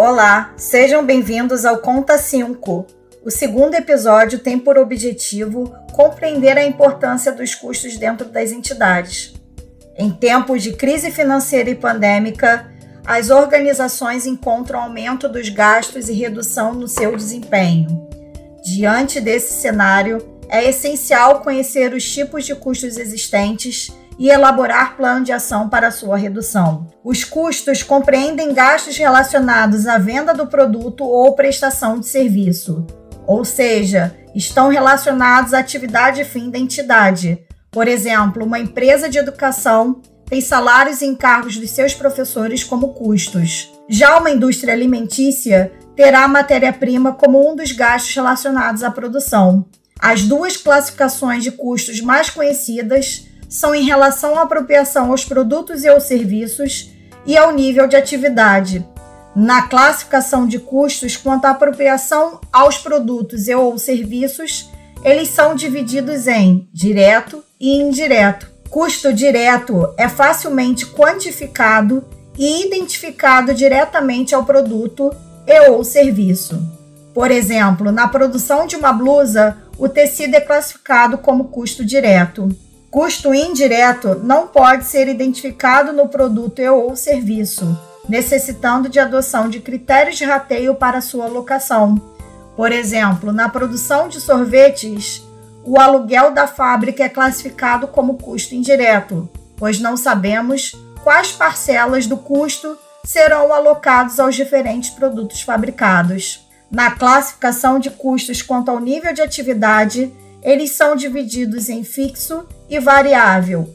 Olá, sejam bem-vindos ao Conta 5. O segundo episódio tem por objetivo compreender a importância dos custos dentro das entidades. Em tempos de crise financeira e pandêmica, as organizações encontram aumento dos gastos e redução no seu desempenho. Diante desse cenário, é essencial conhecer os tipos de custos existentes e elaborar plano de ação para sua redução. Os custos compreendem gastos relacionados à venda do produto ou prestação de serviço, ou seja, estão relacionados à atividade fim da entidade. Por exemplo, uma empresa de educação tem salários e encargos dos seus professores como custos. Já uma indústria alimentícia terá matéria-prima como um dos gastos relacionados à produção. As duas classificações de custos mais conhecidas são em relação à apropriação aos produtos e aos serviços e ao nível de atividade. Na classificação de custos quanto à apropriação aos produtos e ou serviços, eles são divididos em direto e indireto. Custo direto é facilmente quantificado e identificado diretamente ao produto e ou serviço. Por exemplo, na produção de uma blusa, o tecido é classificado como custo direto. Custo indireto não pode ser identificado no produto e ou serviço, necessitando de adoção de critérios de rateio para sua alocação. Por exemplo, na produção de sorvetes, o aluguel da fábrica é classificado como custo indireto, pois não sabemos quais parcelas do custo serão alocados aos diferentes produtos fabricados. Na classificação de custos quanto ao nível de atividade, eles são divididos em fixo e variável.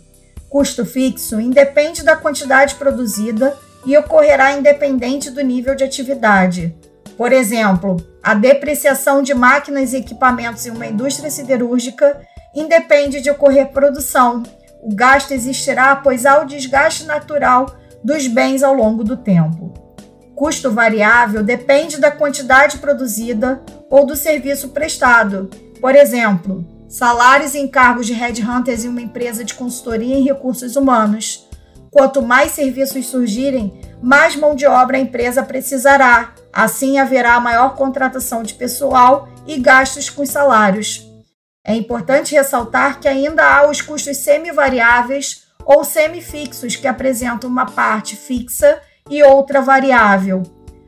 Custo fixo independe da quantidade produzida e ocorrerá independente do nível de atividade. Por exemplo, a depreciação de máquinas e equipamentos em uma indústria siderúrgica independe de ocorrer produção. O gasto existirá, pois há o desgaste natural dos bens ao longo do tempo. Custo variável depende da quantidade produzida ou do serviço prestado. Por exemplo, salários e encargos de headhunters em uma empresa de consultoria em recursos humanos. Quanto mais serviços surgirem, mais mão de obra a empresa precisará. Assim haverá maior contratação de pessoal e gastos com salários. É importante ressaltar que ainda há os custos semivariáveis ou semifixos que apresentam uma parte fixa e outra variável.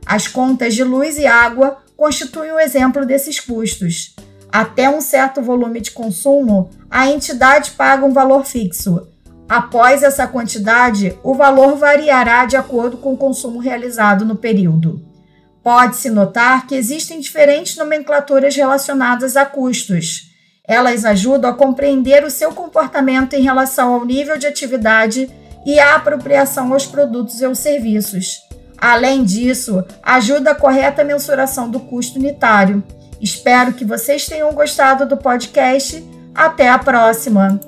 As contas de luz e água constituem um exemplo desses custos. Até um certo volume de consumo, a entidade paga um valor fixo. Após essa quantidade, o valor variará de acordo com o consumo realizado no período. Pode-se notar que existem diferentes nomenclaturas relacionadas a custos. Elas ajudam a compreender o seu comportamento em relação ao nível de atividade e à apropriação aos produtos e aos serviços. Além disso, ajuda a correta mensuração do custo unitário Espero que vocês tenham gostado do podcast. Até a próxima!